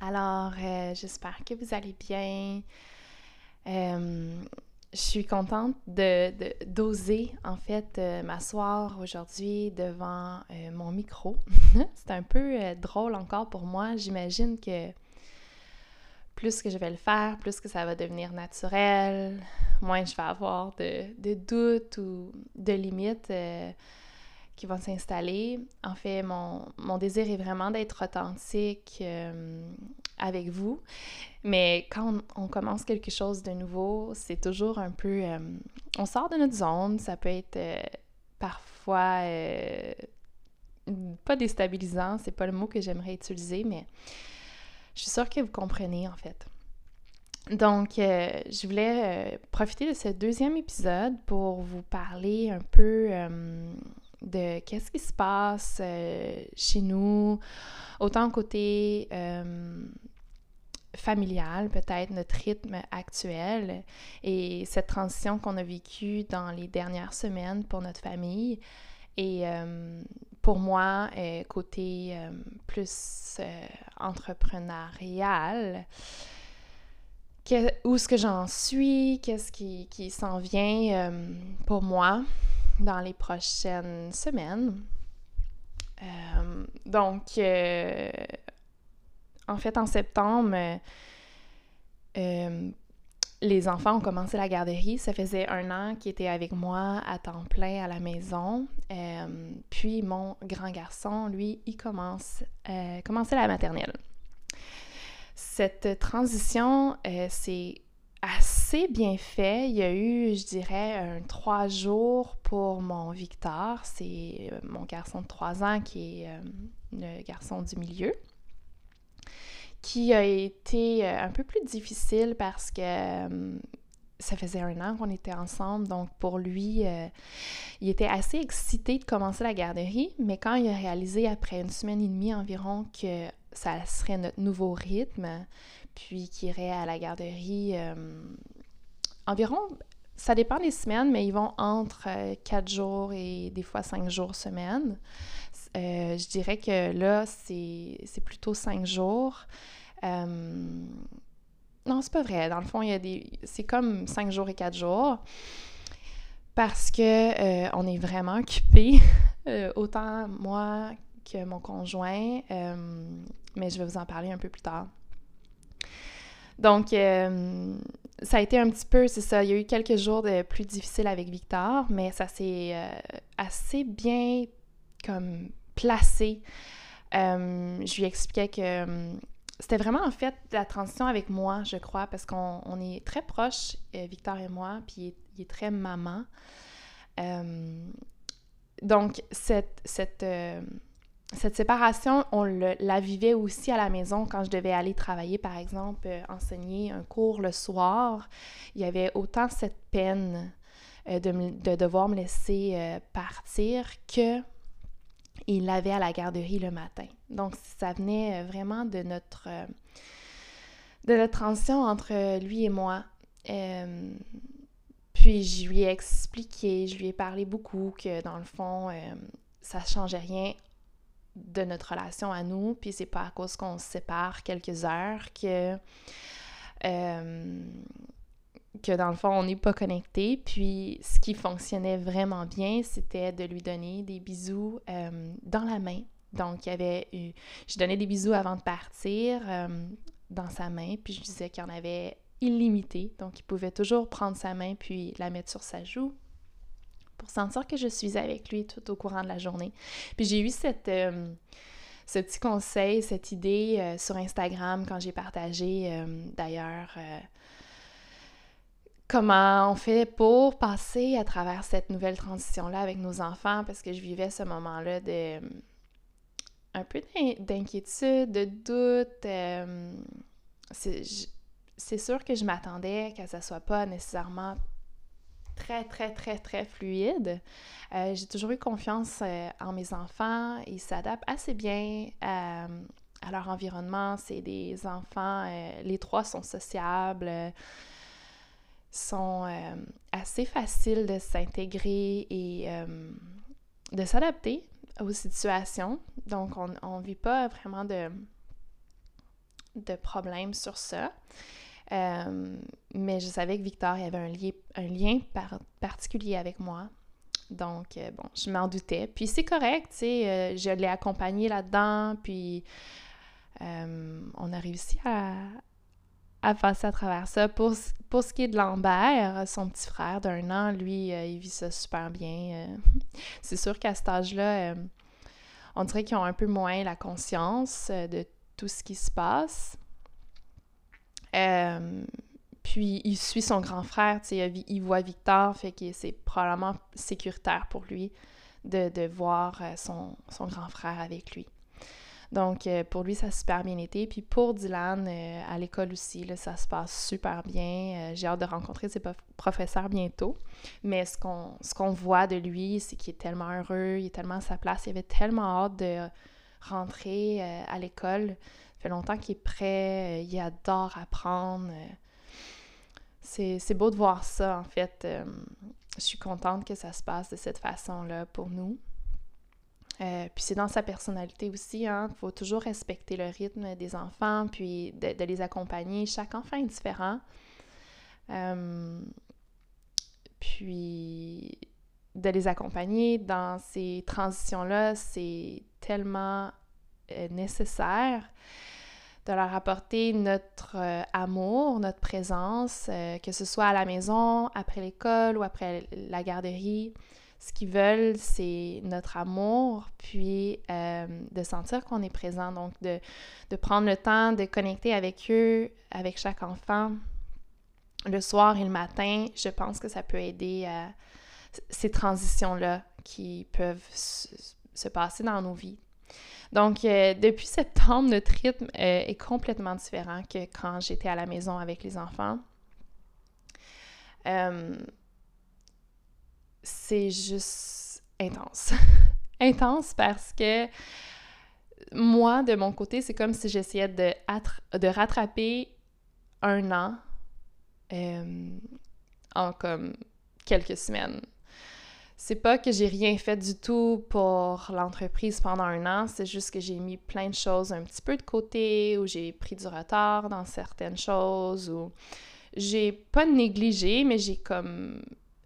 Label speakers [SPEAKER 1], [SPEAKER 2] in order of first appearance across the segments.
[SPEAKER 1] Alors, euh, j'espère que vous allez bien. Euh, je suis contente de, d'oser en fait euh, m'asseoir aujourd'hui devant mon micro. C'est un peu drôle encore pour moi. J'imagine que plus que je vais le faire, plus que ça va devenir naturel, moins je vais avoir de, de doutes ou de limites qui vont s'installer. En fait, mon, mon, désir est vraiment d'être authentique euh, avec vous. Mais quand on, commence quelque chose de nouveau, c'est toujours un peu... Euh, on sort de notre zone, ça peut être euh, parfois pas déstabilisant, c'est pas le mot que j'aimerais utiliser, mais je suis sûre que vous comprenez en fait. Donc, je voulais profiter de ce deuxième épisode pour vous parler un peu de qu'est-ce qui se passe euh, chez nous, autant côté euh, familial, peut-être notre rythme actuel et cette transition qu'on a vécue dans les dernières semaines pour notre famille. Et euh, pour moi, côté plus entrepreneurial, où est-ce que j'en suis, qu'est-ce qui, qui s'en vient pour moi dans les prochaines semaines. Euh, donc, euh, en fait, en septembre, euh, les enfants ont commencé la garderie. Ça faisait un an qu'ils étaient avec moi à temps plein à la maison. puis mon grand garçon, lui, il commence commençait la maternelle. Cette transition, c'est assez bien fait. Il y a eu, je dirais, un trois jours pour mon Victor. C'est euh, mon garçon de trois ans qui est euh, le garçon du milieu qui a été euh, un peu plus difficile parce que ça faisait un an qu'on était ensemble, donc pour lui, il était assez excité de commencer la garderie, mais quand il a réalisé après une semaine et demie environ que ça serait notre nouveau rythme, puis qui irait à la garderie environ, ça dépend des semaines, mais ils vont entre 4 euh, jours et des fois 5 jours semaine. Euh, je dirais que là, c'est plutôt 5 jours. non, c'est pas vrai. Dans le fond, il y a des. C'est comme 5 jours et 4 jours. Parce que on est vraiment occupés. autant moi que mon conjoint. mais je vais vous en parler un peu plus tard. Donc, euh, ça a été un petit peu, c'est ça, il y a eu quelques jours de plus difficiles avec Victor, mais ça s'est euh, assez bien comme placé. Euh, je lui expliquais que c'était vraiment en fait la transition avec moi, je crois, parce qu'on est très proches, Victor et moi, puis il est, très maman. donc, cette, cette cette séparation, on la vivait aussi à la maison quand je devais aller travailler, par exemple, euh, enseigner un cours le soir. Il y avait autant cette peine euh, de, devoir me laisser euh, partir que il l'avait à la garderie le matin. Donc, ça venait vraiment de notre, de notre transition entre lui et moi. puis, je lui ai expliqué, je lui ai parlé beaucoup que, dans le fond, ça ne changeait rien de notre relation à nous, puis c'est pas à cause qu'on se sépare quelques heures que, euh, que dans le fond, on n'est pas connecté. Puis ce qui fonctionnait vraiment bien, c'était de lui donner des bisous euh, dans la main. Donc, il y avait je donnais des bisous avant de partir, euh, dans sa main, puis je disais qu'il y en avait illimité, donc il pouvait toujours prendre sa main puis la mettre sur sa joue pour sentir que je suis avec lui tout au courant de la journée. Puis j'ai eu cette, euh, ce petit conseil, cette idée euh, sur Instagram quand j'ai partagé euh, d'ailleurs comment on fait pour passer à travers cette nouvelle transition-là avec nos enfants parce que je vivais ce moment-là de un peu d'inquiétude, de doute. c'est sûr que je m'attendais que ça soit pas nécessairement très, très, très, très fluide. Euh, j'ai toujours eu confiance euh, en mes enfants. Ils s'adaptent assez bien euh, à leur environnement. C'est des enfants, les trois sont sociables, sont assez faciles de s'intégrer et de s'adapter aux situations. Donc, on ne vit pas vraiment de, de problèmes sur ça. Euh, mais je savais que Victor il avait un, lien, particulier avec moi. Donc, euh, bon, je m'en doutais. Puis c'est correct, tu sais, euh, je l'ai accompagné là-dedans, puis on a réussi à, à, passer à travers ça. Pour, pour ce qui est de Lambert, son petit frère d'un an, lui, il vit ça super bien. c'est sûr qu'à cet âge-là, on dirait qu'ils ont un peu moins la conscience de tout ce qui se passe. Euh, puis il suit son grand frère, tu sais, il voit Victor, fait que c'est probablement sécuritaire pour lui de, voir euh, son, grand frère avec lui. Donc, euh, pour lui, ça a super bien été. Puis pour Dylan, à l'école aussi, là, ça se passe super bien. J'ai hâte de rencontrer ses professeurs bientôt. Mais ce qu'on, ce qu'on voit de lui, c'est qu'il est tellement heureux, il est tellement à sa place. Il avait tellement hâte de rentrer à l'école fait longtemps qu'il est prêt, euh, il adore apprendre. Euh. C'est beau de voir ça, en fait. Euh, je suis contente que ça se passe de cette façon-là pour nous. puis c'est dans sa personnalité aussi, hein. Il faut toujours respecter le rythme des enfants, puis de, les accompagner. Chaque enfant est différent. puis de les accompagner dans ces transitions-là, c'est tellement nécessaire de leur apporter notre euh, amour, notre présence, euh, que ce soit à la maison, après l'école ou après la garderie. Ce qu'ils veulent, c'est notre amour, puis euh, de sentir qu'on est présent, donc de, de, prendre le temps de connecter avec eux, avec chaque enfant, le soir et le matin. Je pense que ça peut aider à ces transitions-là qui peuvent se passer dans nos vies. Donc, euh, depuis septembre, notre rythme euh, est complètement différent que quand j'étais à la maison avec les enfants. Euh, c'est juste intense. intense parce que moi, de mon côté, c'est comme si j'essayais de, de rattraper un an en comme quelques semaines. C'est pas que j'ai rien fait du tout pour l'entreprise pendant un an, c'est juste que j'ai mis plein de choses un petit peu de côté, ou j'ai pris du retard dans certaines choses, ou j'ai pas négligé, mais j'ai comme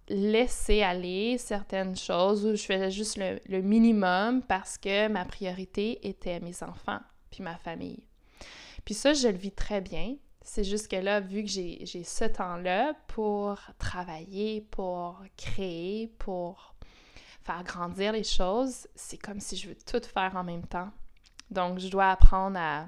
[SPEAKER 1] laissé aller certaines choses où je faisais juste le, le, minimum parce que ma priorité était mes enfants puis ma famille. Puis ça, je le vis très bien. C'est juste que là, vu que j'ai ce temps-là pour travailler, pour créer, pour faire grandir les choses, c'est comme si je veux tout faire en même temps. Donc, je dois apprendre à,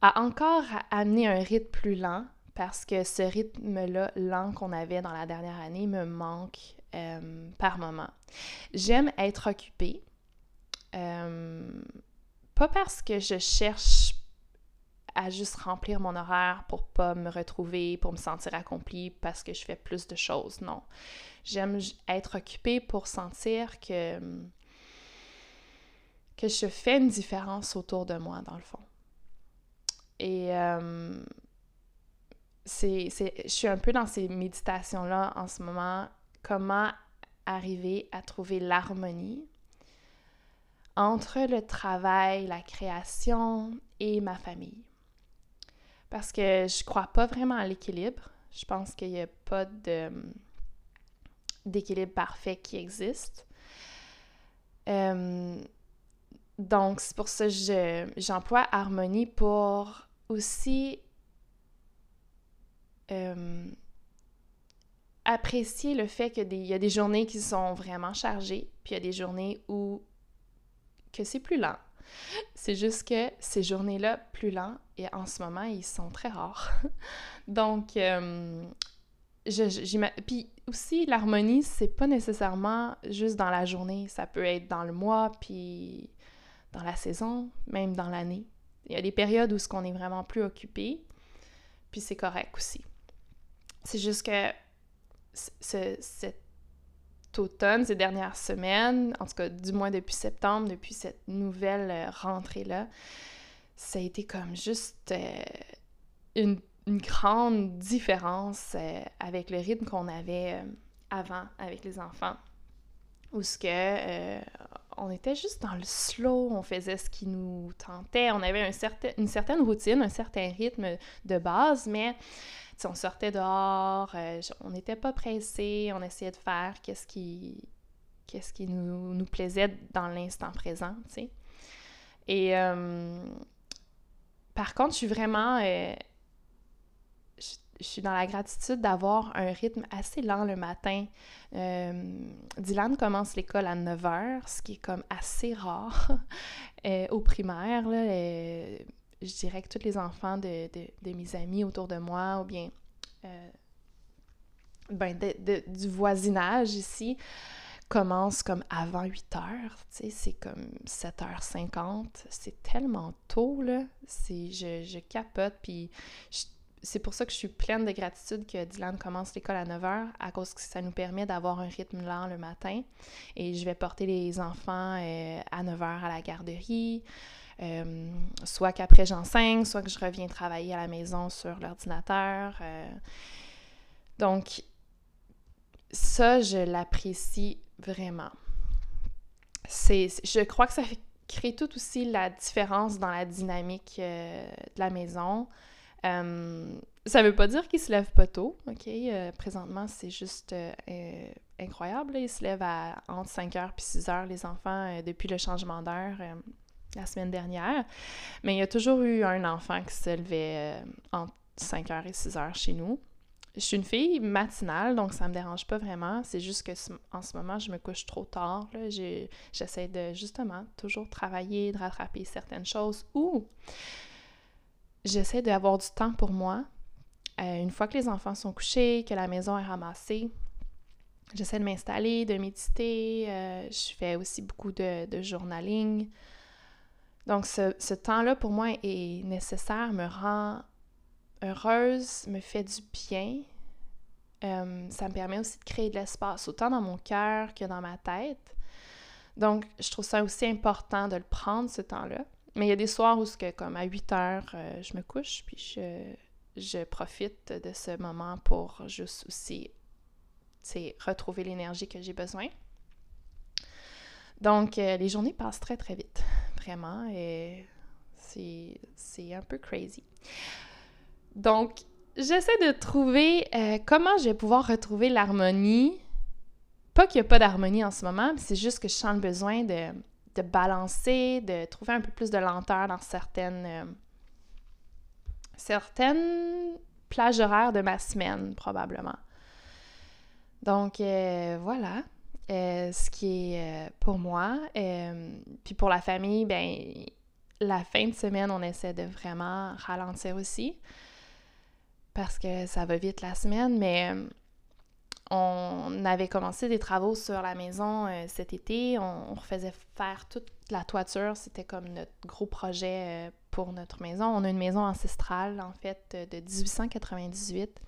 [SPEAKER 1] à encore amener un rythme plus lent parce que ce rythme-là lent qu'on avait dans la dernière année me manque euh, par moment. J'aime être occupée. Euh, pas parce que je cherche à juste remplir mon horaire pour pas me retrouver, pour me sentir accomplie parce que je fais plus de choses. Non. J'aime être occupée pour sentir que, que je fais une différence autour de moi, dans le fond. Et euh, c'est, je suis un peu dans ces méditations-là en ce moment. Comment arriver à trouver l'harmonie entre le travail, la création et ma famille. Parce que je crois pas vraiment à l'équilibre. Je pense qu'il n'y a pas de, d'équilibre parfait qui existe. Euh, donc, c'est pour ça que j'emploie harmonie pour aussi euh, apprécier le fait qu'il y a des journées qui sont vraiment chargées, puis il y a des journées où que c'est plus lent. C'est juste que ces journées-là, plus lents, et en ce moment, ils sont très rares. Donc, euh, puis aussi, l'harmonie, c'est pas nécessairement juste dans la journée. Ça peut être dans le mois, puis dans la saison, même dans l'année. Il y a des périodes où ce qu'on est vraiment plus occupé, puis c'est correct aussi. C'est juste que cet automne, ces dernières semaines, en tout cas du moins depuis septembre, depuis cette nouvelle euh, rentrée-là, ça a été comme juste euh, une, grande différence euh, avec le rythme qu'on avait avant avec les enfants. Où ce que on était juste dans le slow, on faisait ce qui nous tentait, on avait un certain, une certaine routine, un certain rythme de base, mais on sortait dehors, euh, on n'était pas pressé, on essayait de faire qu'est-ce qui, nous, plaisait dans l'instant présent, tu sais. Et euh, par contre, je suis vraiment... Euh, je, suis dans la gratitude d'avoir un rythme assez lent le matin. Dylan commence l'école à 9 h, ce qui est comme assez rare au primaire. Je dirais que tous les enfants de, mes amis autour de moi, ou bien euh, ben, du voisinage ici, commencent comme avant 8 heures, tu sais, c'est comme 7h50, c'est tellement tôt, là, je, je capote, puis c'est pour ça que je suis pleine de gratitude que Dylan commence l'école à 9h, à cause que ça nous permet d'avoir un rythme lent le matin, et je vais porter les enfants euh, à 9h à la garderie, euh, soit qu'après j'enseigne, soit que je reviens travailler à la maison sur l'ordinateur. Euh. Donc, ça, je l'apprécie vraiment. C'est, je crois que ça crée tout aussi la différence dans la dynamique euh, de la maison. ça veut pas dire qu'il se lève pas tôt, OK? présentement, c'est juste incroyable. Ils se lèvent à entre 5h et 6h, les enfants, depuis le changement d'heure la semaine dernière. Mais il y a toujours eu un enfant qui se levait euh, entre 5h et 6h chez nous. Je suis une fille matinale, donc ça me dérange pas vraiment. C'est juste que en ce moment, je me couche trop tard. J'essaie de justement toujours travailler, de rattraper certaines choses ou j'essaie d'avoir du temps pour moi. Euh, une fois que les enfants sont couchés, que la maison est ramassée, j'essaie de m'installer, de méditer. Euh, je fais aussi beaucoup de, de journaling. Donc, ce, temps-là, pour moi, est nécessaire, me rend heureuse, me fait du bien. Euh, ça me permet aussi de créer de l'espace, autant dans mon cœur que dans ma tête. Donc, je trouve ça aussi important de le prendre, ce temps-là. Mais il y a des soirs où, comme à 8 heures, euh, je me couche, puis je, je profite de ce moment pour juste aussi retrouver l'énergie que j'ai besoin. Donc, euh, les journées passent très, très vite vraiment. Et c'est un peu crazy. Donc, j'essaie de trouver euh, comment je vais pouvoir retrouver l'harmonie. Pas qu'il n'y a pas d'harmonie en ce moment, mais c'est juste que je sens le besoin de, balancer, de trouver un peu plus de lenteur dans certaines, euh, certaines plages horaires de ma semaine, probablement. Donc, euh, voilà. Euh, ce qui est euh, pour moi. Euh, puis pour la famille, ben la fin de semaine, on essaie de vraiment ralentir aussi parce que ça va vite la semaine, mais on avait commencé des travaux sur la maison cet été. On, refaisait faire toute la toiture. C'était comme notre gros projet pour notre maison. On a une maison ancestrale, en fait, de 1898.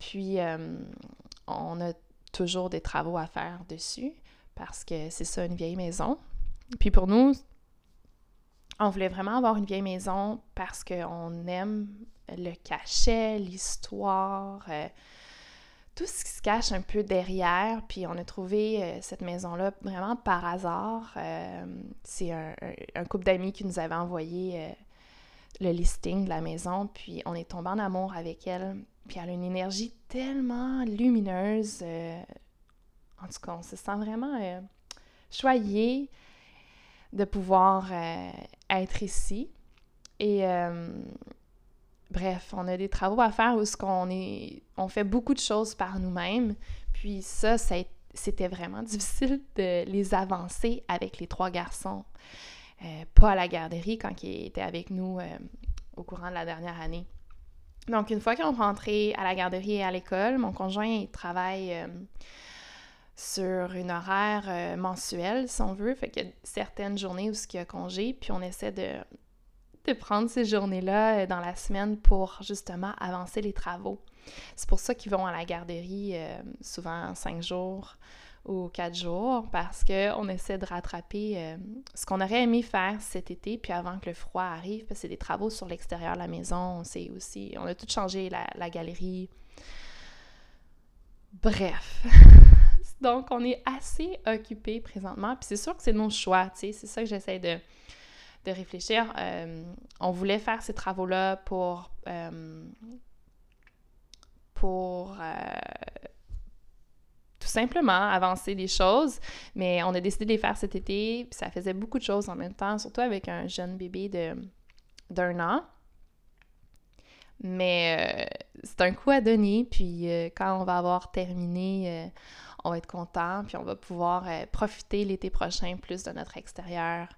[SPEAKER 1] Puis, on a toujours des travaux à faire dessus parce que c'est ça, une vieille maison. Puis pour nous, on voulait vraiment avoir une vieille maison parce qu'on aime le cachet, l'histoire, euh, tout ce qui se cache un peu derrière. Puis on a trouvé euh, cette maison-là vraiment par hasard. Euh, c'est un, un, couple d'amis qui nous avait envoyé le listing de la maison. Puis on est tombé en amour avec elle. Puis elle a une énergie tellement lumineuse. Euh, en tout cas, on se sent vraiment euh, choyé. de pouvoir être ici. Et bref, on a des travaux à faire où on, est, on fait beaucoup de choses par nous-mêmes. Puis ça, c'était vraiment difficile de les avancer avec les trois garçons. Euh, pas à la garderie quand ils étaient avec nous euh, au courant de la dernière année. Donc, une fois ont rentré à la garderie et à l'école, mon conjoint il travaille euh, sur une horaire mensuelle, si on veut. Fait qu'il y a certaines journées où il y a congé, puis on essaie de de prendre ces journées-là euh, dans la semaine pour justement avancer les travaux. C'est pour ça qu'ils vont à la garderie euh, souvent cinq jours ou quatre jours parce qu'on essaie de rattraper euh, ce qu'on aurait aimé faire cet été, puis avant que le froid arrive, parce que c'est des travaux sur l'extérieur de la maison, c'est aussi, on a tout changé, la, la galerie. Bref. Donc, on est assez occupé présentement, puis c'est sûr que c'est nos choix, tu sais, c'est ça que j'essaie de, de réfléchir. Euh, on voulait faire ces travaux-là pour, euh, pour simplement avancer les choses, mais on a décidé de les faire cet été, ça faisait beaucoup de choses en même temps, surtout avec un jeune bébé de d'un an. Mais c'est un coup à donner, puis quand on va avoir terminé on va être content, puis on va pouvoir euh, profiter l'été prochain plus de notre extérieur.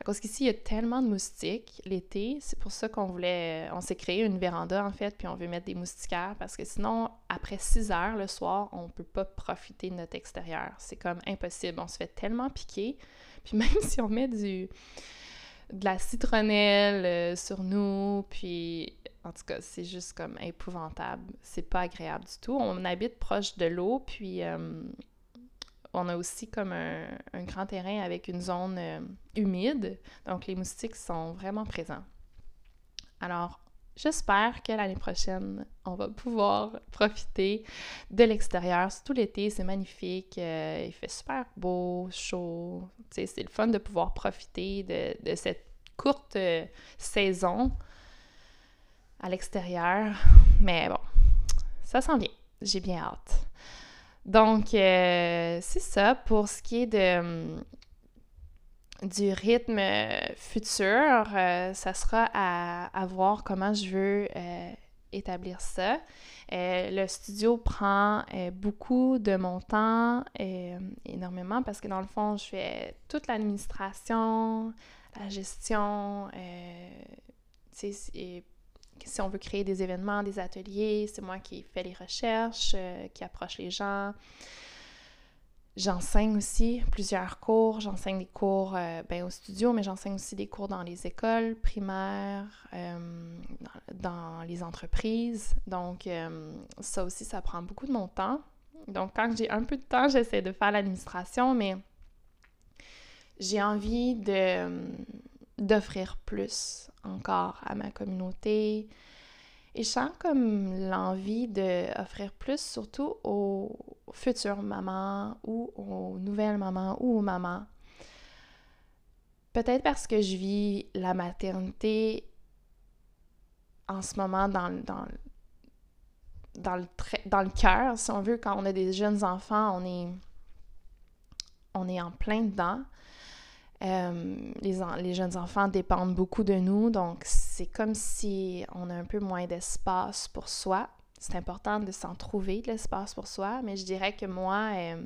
[SPEAKER 1] À cause qu'ici, il y a tellement de moustiques l'été, c'est pour ça qu'on voulait, euh, on s'est créé une véranda en fait, puis on veut mettre des moustiquaires parce que sinon, après 6 heures le soir, on peut pas profiter de notre extérieur. C'est comme impossible, on se fait tellement piquer. Puis même si on met du de la citronnelle euh, sur nous, puis en tout cas, c'est juste comme épouvantable. C'est pas agréable du tout. On habite proche de l'eau, puis euh, on a aussi comme un, grand terrain avec une zone euh, humide. Donc, les moustiques sont vraiment présents. Alors, j'espère que l'année prochaine, on va pouvoir profiter de l'extérieur. Tout l'été, c'est magnifique. Euh, il fait super beau, chaud. C'est le fun de pouvoir profiter de cette courte saison à l'extérieur. Mais bon, ça s'en vient. J'ai bien hâte. Donc, euh, c'est ça pour ce qui est de, du rythme futur. Euh, ça sera à, voir comment je veux euh, établir ça. le studio prend beaucoup de mon temps, énormément, parce que dans le fond, je fais toute l'administration, la gestion, sais, si on veut créer des événements, des ateliers, c'est moi qui fais les recherches, euh, qui approche les gens. J'enseigne aussi plusieurs cours. J'enseigne des cours euh, ben, au studio, mais j'enseigne aussi des cours dans les écoles primaires, euh, dans, les entreprises. Donc, ça aussi, ça prend beaucoup de mon temps. Donc, quand j'ai un peu de temps, j'essaie de faire l'administration, mais j'ai envie d'offrir plus encore à ma communauté. Et je sens comme l'envie d'offrir plus, surtout aux futures mamans ou aux nouvelles mamans ou aux mamans. Peut-être parce que je vis la maternité en ce moment dans, dans, dans le, le cœur, si on veut, quand on a des jeunes enfants, on est, on est en plein dedans. Euh, les, jeunes enfants dépendent beaucoup de nous, donc c'est comme si on a un peu moins d'espace pour soi. C'est important de s'en trouver de l'espace pour soi, mais je dirais que moi, euh,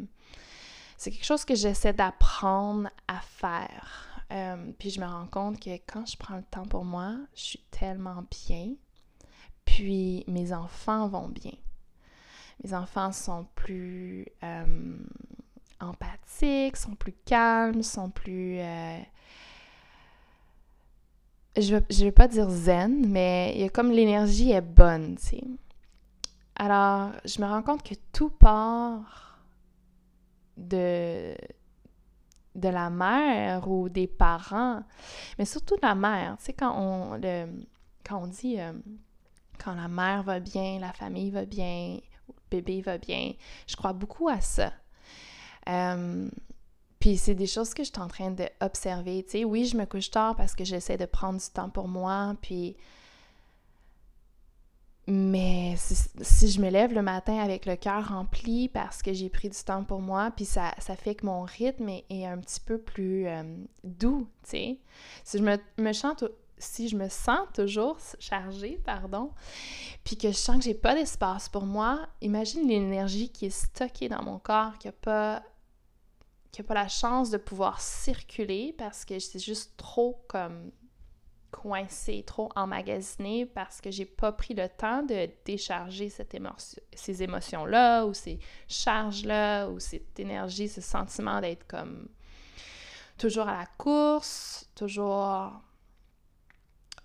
[SPEAKER 1] c'est quelque chose que j'essaie d'apprendre à faire. Euh, puis je me rends compte que quand je prends le temps pour moi, je suis tellement bien. Puis mes enfants vont bien. Mes enfants sont plus empathiques, sont plus calmes, sont plus... Euh, je ne vais pas dire zen, mais il y a comme l'énergie est bonne, tu. Alors, je me rends compte que tout part de, de la mère ou des parents, mais surtout la mère. Tu sais, quand on, le, quand on dit euh, quand la mère va bien, la famille va bien, le bébé va bien, je crois beaucoup à ça. Euh, puis c'est des choses que je suis en train d'observer. Tu sais, oui, je me couche tard parce que j'essaie de prendre du temps pour moi, puis mais si, je me lève le matin avec le cœur rempli parce que j'ai pris du temps pour moi, puis ça, ça fait que mon rythme est, un petit peu plus euh, doux, tu sais. Si je me, me chante, si je me sens toujours chargée, pardon, puis que je sens que j'ai pas d'espace pour moi, imagine l'énergie qui est stockée dans mon corps, qui a pas qui a pas la chance de pouvoir circuler parce que c'est juste trop comme coincé, trop emmagasiné parce que j'ai pas pris le temps de décharger ces émotions-là ou ces charges-là ou cette énergie, ce sentiment d'être comme toujours à la course, toujours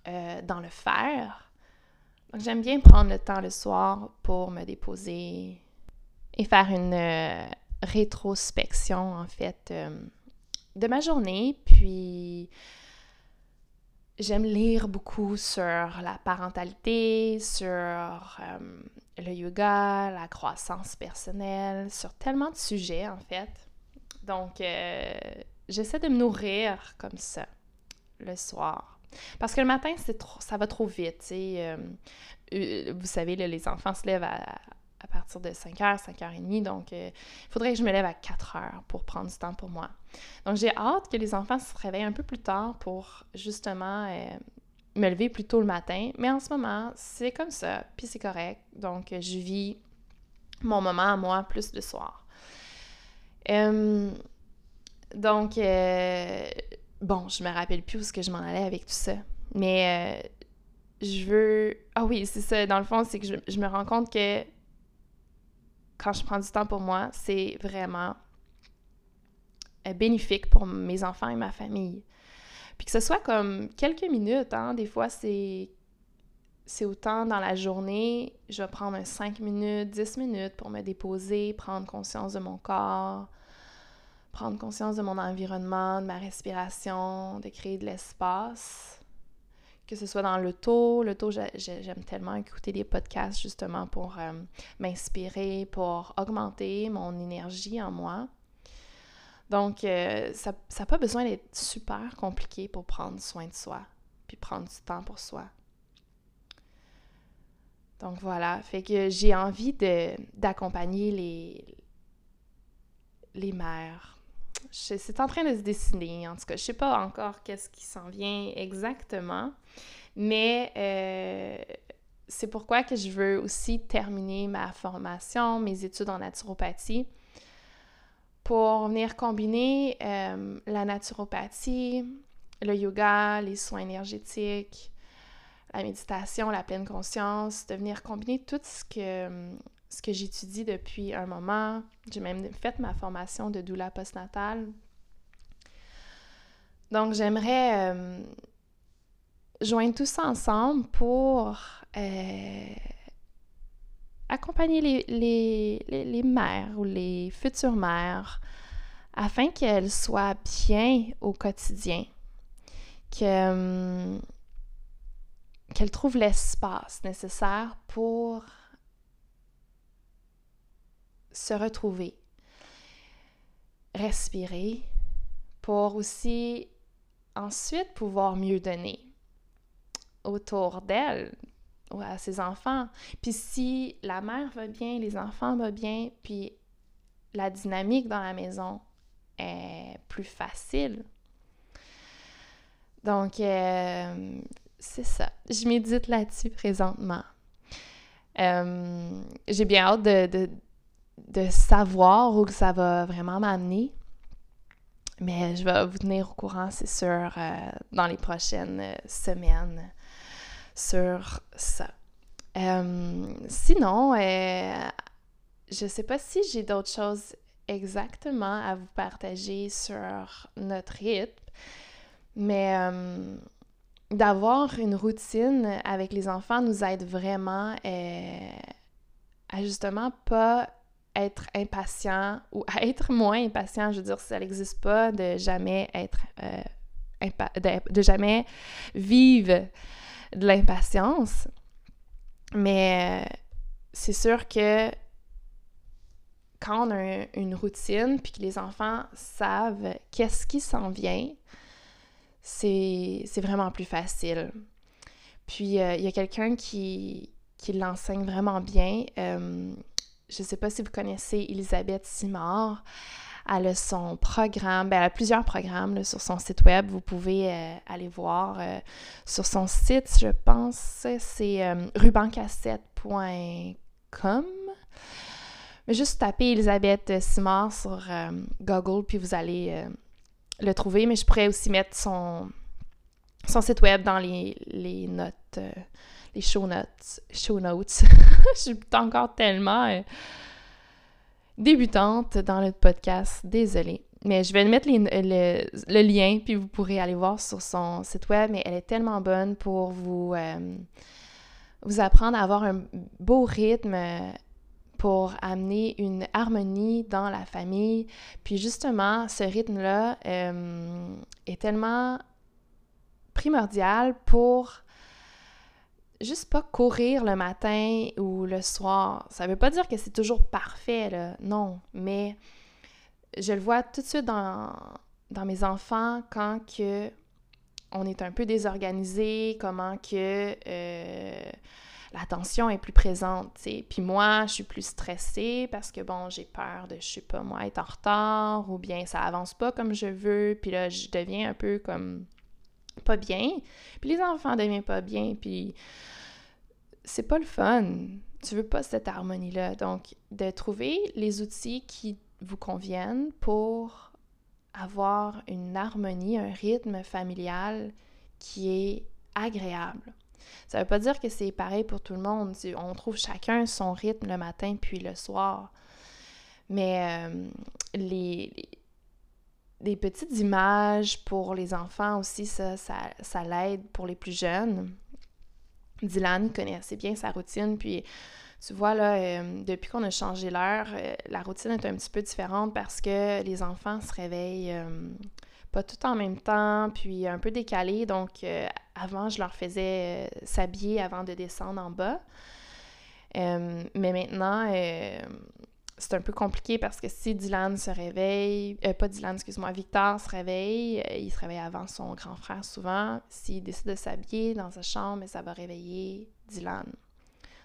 [SPEAKER 1] euh, dans le faire. Donc j'aime bien prendre le temps le soir pour me déposer et faire une euh, rétrospection en fait euh, de ma journée, puis J'aime lire beaucoup sur la parentalité, sur euh, le yoga, la croissance personnelle, sur tellement de sujets en fait. Donc, euh, j'essaie de me nourrir comme ça le soir. Parce que le matin, c'est trop, ça va trop vite. Euh, vous savez, les enfants se lèvent à, à partir de 5h, 5h30. Donc, il faudrait que je me lève à 4h pour prendre du temps pour moi. Donc, j'ai hâte que les enfants se réveillent un peu plus tard pour justement euh, me lever plus tôt le matin. Mais en ce moment, c'est comme ça, puis c'est correct. Donc, je vis mon moment à moi plus le soir. donc, euh, bon, je me rappelle plus où ce que je m'en allais avec tout ça. Mais euh, je veux... Ah oui, c'est ça. Dans le fond, c'est que je me rends compte que quand je prends du temps pour moi, c'est vraiment euh, bénéfique pour mes enfants et ma famille. Puis que ce soit comme quelques minutes, hein, des fois c'est c'est autant dans la journée, je vais prendre 5 minutes, 10 minutes pour me déposer, prendre conscience de mon corps, prendre conscience de mon environnement, de ma respiration, de créer de l'espace. Que ce soit dans l'auto, l'auto, j'aime tellement écouter des podcasts justement pour euh, m'inspirer, pour augmenter mon énergie en moi. Donc, euh, ça n'a pas besoin d'être super compliqué pour prendre soin de soi, puis prendre du temps pour soi. Donc voilà, fait que j'ai envie d'accompagner les, les mères. C'est en train de se dessiner, en tout cas. Je sais pas encore qu'est-ce qui s'en vient exactement, mais euh, c'est pourquoi que je veux aussi terminer ma formation, mes études en naturopathie pour venir combiner euh, la naturopathie, le yoga, les soins énergétiques, la méditation, la pleine conscience, de venir combiner tout ce que, ce que j'étudie depuis un moment. J'ai même fait ma formation de doula postnatale. Donc, j'aimerais euh, joindre tout ça ensemble pour euh, accompagner les, les, mères ou les futures mères afin qu'elles soient bien au quotidien, hum, qu'elles trouvent l'espace nécessaire pour se retrouver, respirer, pour aussi ensuite pouvoir mieux donner autour d'elles, à ses enfants. Puis si la mère va bien, les enfants vont bien, puis la dynamique dans la maison est plus facile. Donc, euh, c'est ça. Je médite là-dessus présentement. Euh, j'ai bien hâte de, de, savoir où ça va vraiment m'amener. Mais je vais vous tenir au courant, c'est sûr, euh, dans les prochaines semaines sur ça. Euh, sinon, euh, je ne sais pas si j'ai d'autres choses exactement à vous partager sur notre rythme, mais euh, d'avoir une routine avec les enfants nous aide vraiment à justement pas être impatient ou à être moins impatient. Je veux dire, ça n'existe pas de jamais être, de, de, jamais vivre de l'impatience. Mais euh, c'est sûr que quand on a une routine, puis que les enfants savent qu'est-ce qui s'en vient, c'est vraiment plus facile. Puis euh, il y a quelqu'un qui, qui l'enseigne vraiment bien. Euh, je ne sais pas si vous connaissez Elisabeth Simard. Elle a son programme, ben elle a plusieurs programmes sur son site web. Vous pouvez euh, aller voir euh, sur son site, je pense, c'est euh, rubancassette.com. Juste tapez Elisabeth Simard sur Google, puis vous allez le trouver. Mais je pourrais aussi mettre son, son site web dans les, les notes, les show notes. Show notes. je suis encore tellement débutante dans le podcast, désolée. Mais je vais mettre le, lien, puis vous pourrez aller voir sur son site web, mais elle est tellement bonne pour vous, euh, vous apprendre à avoir un beau rythme pour amener une harmonie dans la famille. Puis justement, ce rythme-là euh, est tellement primordial pour juste pas courir le matin ou le soir. Ça veut pas dire que c'est toujours parfait, là. Non. Mais je le vois tout de suite dans, mes enfants quand que on est un peu désorganisé, comment que euh, la tension est plus présente, sais. Puis moi, je suis plus stressée parce que, bon, j'ai peur de, je sais pas moi, être en retard ou bien ça avance pas comme je veux. Puis là, je deviens un peu comme pas bien. Puis les enfants deviennent pas bien. Puis c'est pas le fun. Tu veux pas cette harmonie-là. Donc, de trouver les outils qui vous conviennent pour avoir une harmonie, un rythme familial qui est agréable. Ça veut pas dire que c'est pareil pour tout le monde. On trouve chacun son rythme le matin puis le soir. Mais euh, les, des petites images pour les enfants aussi, ça, ça, l'aide pour les plus jeunes. Dylan connaît assez bien sa routine, puis tu vois, là, euh, depuis qu'on a changé l'heure, euh, la routine est un petit peu différente parce que les enfants se réveillent euh, pas tout en même temps, puis un peu décalés. Donc, avant, je leur faisais s'habiller avant de descendre en bas. mais maintenant, c'est un peu compliqué parce que si Dylan se réveille, euh, pas Dylan, excuse-moi, Victor se réveille, euh, il se réveille avant son grand frère souvent. S'il décide de s'habiller dans sa chambre, ça va réveiller Dylan.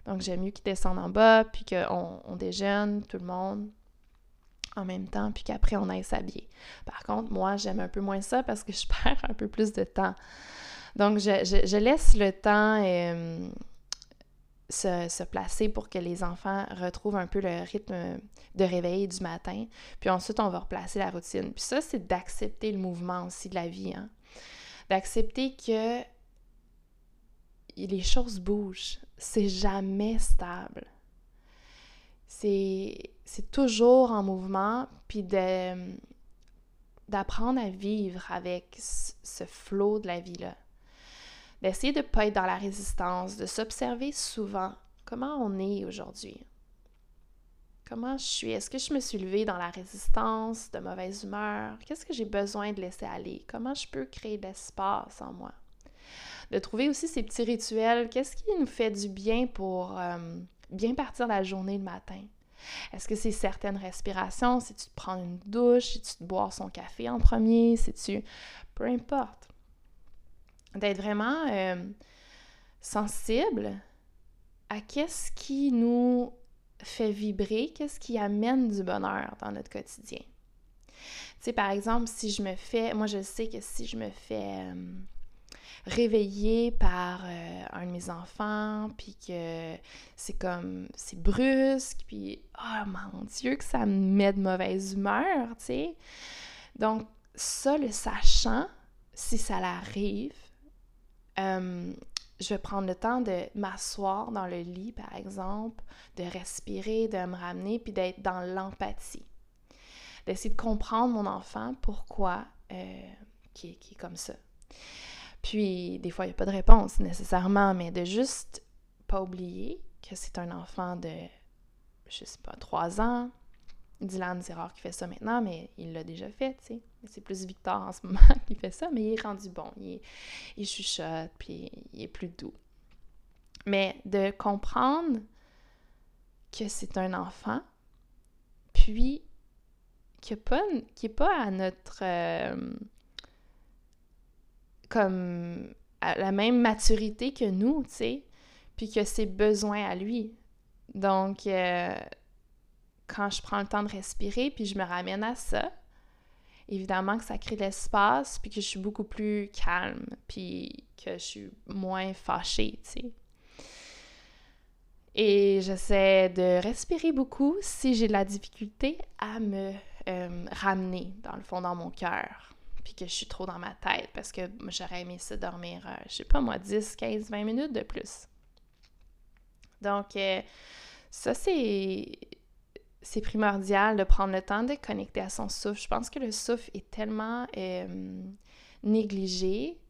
[SPEAKER 1] Donc j'aime mieux qu'il descende en bas, puis qu'on on déjeune, tout le monde, en même temps, puis qu'après on aille s'habiller. Par contre, moi, j'aime un peu moins ça parce que je perds un peu plus de temps. Donc je, laisse le temps. Euh, se, placer pour que les enfants retrouvent un peu le rythme de réveil du matin. Puis ensuite, on va replacer la routine. Puis ça, c'est d'accepter le mouvement aussi de la vie. Hein? D'accepter que les choses bougent. C'est jamais stable. C'est toujours en mouvement. Puis d'apprendre à vivre avec ce flot de la vie-là d'essayer de ne pas être dans la résistance, de s'observer souvent comment on est aujourd'hui? Comment je suis? Est-ce que je me suis levée dans la résistance, de mauvaise humeur? Qu'est-ce que j'ai besoin de laisser aller? Comment je peux créer de l'espace en moi? De trouver aussi ces petits rituels. Qu'est-ce qui nous fait du bien pour euh, bien partir la journée le matin? Est-ce que c'est certaines respirations? Si tu te prends une douche? Si tu te bois son café en premier? Si tu... Peu importe d'être vraiment euh, sensible à qu'est-ce qui nous fait vibrer, qu'est-ce qui amène du bonheur dans notre quotidien. Tu sais, par exemple, si je me fais, moi je sais que si je me fais euh, réveiller par euh, un de mes enfants, puis que c'est comme, c'est brusque, puis oh mon Dieu, que ça me met de mauvaise humeur, tu sais. Donc, ça, le sachant, si ça l'arrive, euh, je vais prendre le temps de m'asseoir dans le lit, par exemple, de respirer, de me ramener, puis d'être dans l'empathie. D'essayer de comprendre mon enfant, pourquoi euh, qui, est, comme ça. Puis, des fois, il n'y a pas de réponse nécessairement, mais de juste pas oublier que c'est un enfant de, je sais pas, trois ans, Dylan, c'est rare qu'il fait ça maintenant, mais il l'a déjà fait, tu sais. C'est plus Victor en ce moment qui fait ça, mais il est rendu bon. Il, il chuchote, puis il est plus doux. Mais de comprendre que c'est un enfant, puis qu'il n'est pas, pas à notre... Euh, comme à la même maturité que nous, tu sais. puis que ses besoins à lui. Donc, euh, quand je prends le temps de respirer, puis je me ramène à ça, évidemment que ça crée l'espace, puis que je suis beaucoup plus calme, puis que je suis moins fâchée, tu sais. Et j'essaie de respirer beaucoup si j'ai de la difficulté à me euh, ramener, dans le fond, dans mon cœur. Puis que je suis trop dans ma tête parce que j'aurais aimé ça dormir, euh, je sais pas moi, 10, 15, 20 minutes de plus. Donc, euh, ça, c'est c'est primordial de prendre le temps de connecter à son souffle. Je pense que le souffle est tellement négligé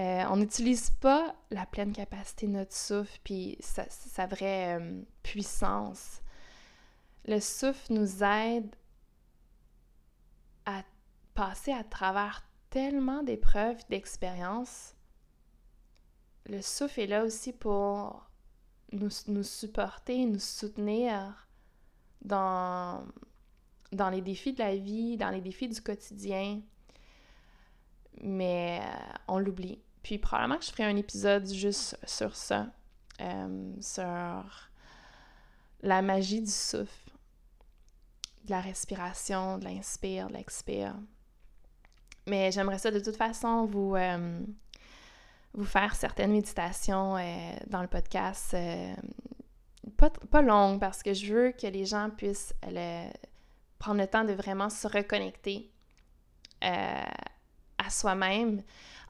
[SPEAKER 1] euh, on n'utilise pas la pleine capacité de notre souffle puis sa, vraie euh, puissance. Le souffle nous aide à passer à travers tellement d'épreuves, d'expériences. Le souffle est là aussi pour nous, nous supporter, nous soutenir dans, dans les défis de la vie, dans les défis du quotidien mais euh, on l'oublie. Puis probablement que je ferai un épisode juste sur ça, euh, sur la magie du souffle, de la respiration, de l'inspire, de l'expire. Mais j'aimerais ça de toute façon vous, euh, vous faire certaines méditations dans le podcast. Pas, longues parce que je veux que les gens puissent prendre le temps de vraiment se reconnecter à soi-même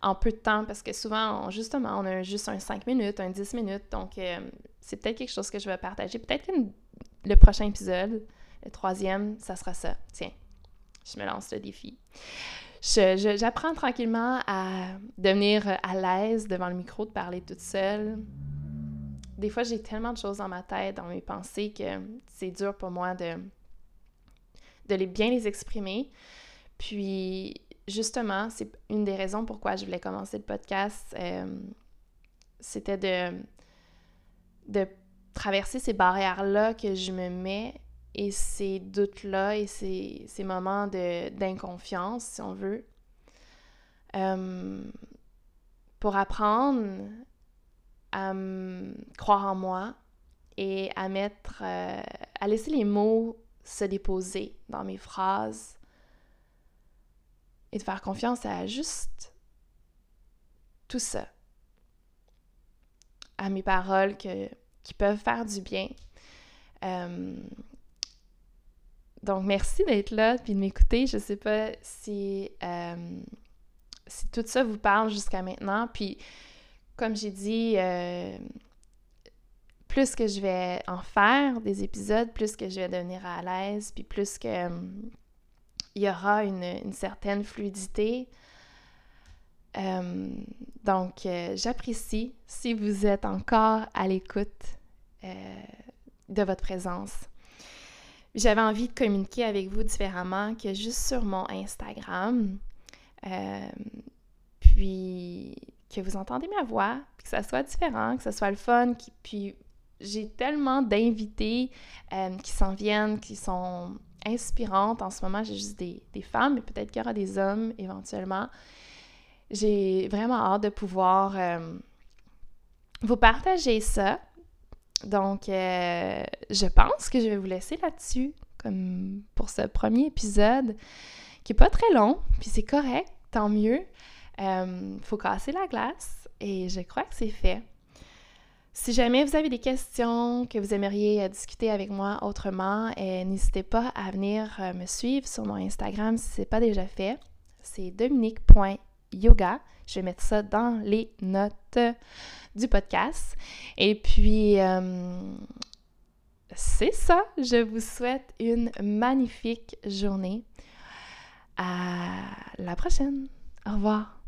[SPEAKER 1] en peu de temps parce que souvent, justement, on a juste un 5 minutes, un 10 minutes. Donc, euh, c'est peut-être quelque chose que je vais partager. Peut-être que le prochain épisode, le troisième, ça sera ça. Tiens, je me lance le défi. J'apprends tranquillement à devenir à l'aise devant le micro, de parler toute seule. Des fois, j'ai tellement de choses dans ma tête, dans mes pensées, que c'est dur pour moi de, de les, bien les exprimer. Puis, justement, c'est une des raisons pourquoi je voulais commencer le podcast. Euh, c'était de, de traverser ces barrières-là que je me mets et ces doutes-là et ces, ces moments d'inconfiance, si on veut, euh, pour apprendre à croire en moi et à mettre, euh, à laisser les mots se déposer dans mes phrases, et de faire confiance à juste tout ça, à mes paroles que, qui peuvent faire du bien. Euh, donc, merci d'être là puis de m'écouter. Je sais pas si, euh, si tout ça vous parle jusqu'à maintenant. Puis, comme j'ai dit, euh, plus que je vais en faire des épisodes, plus que je vais devenir à l'aise, puis plus que il y aura une, certaine fluidité. Euh, donc, euh, j'apprécie si vous êtes encore à l'écoute euh, de votre présence. J'avais envie de communiquer avec vous différemment que juste sur mon Instagram. puis que vous entendez ma voix, que ça soit différent, que ça soit le fun. puis j'ai tellement d'invités qui s'en viennent, qui sont inspirante. En ce moment, j'ai juste des, femmes, mais peut-être qu'il y aura des hommes éventuellement. J'ai vraiment hâte de pouvoir euh, vous partager ça. Donc, euh, je pense que je vais vous laisser là-dessus, comme pour ce premier épisode, qui n'est pas très long, puis c'est correct, tant mieux. Il euh, faut casser la glace et je crois que c'est fait. Si jamais vous avez des questions que vous aimeriez euh, discuter avec moi autrement, euh, n'hésitez pas à venir me suivre sur mon Instagram si ce n'est pas déjà fait. C'est dominique.yoga. Je vais mettre ça dans les notes du podcast. Et puis, c'est ça. Je vous souhaite une magnifique journée. À la prochaine. Au revoir.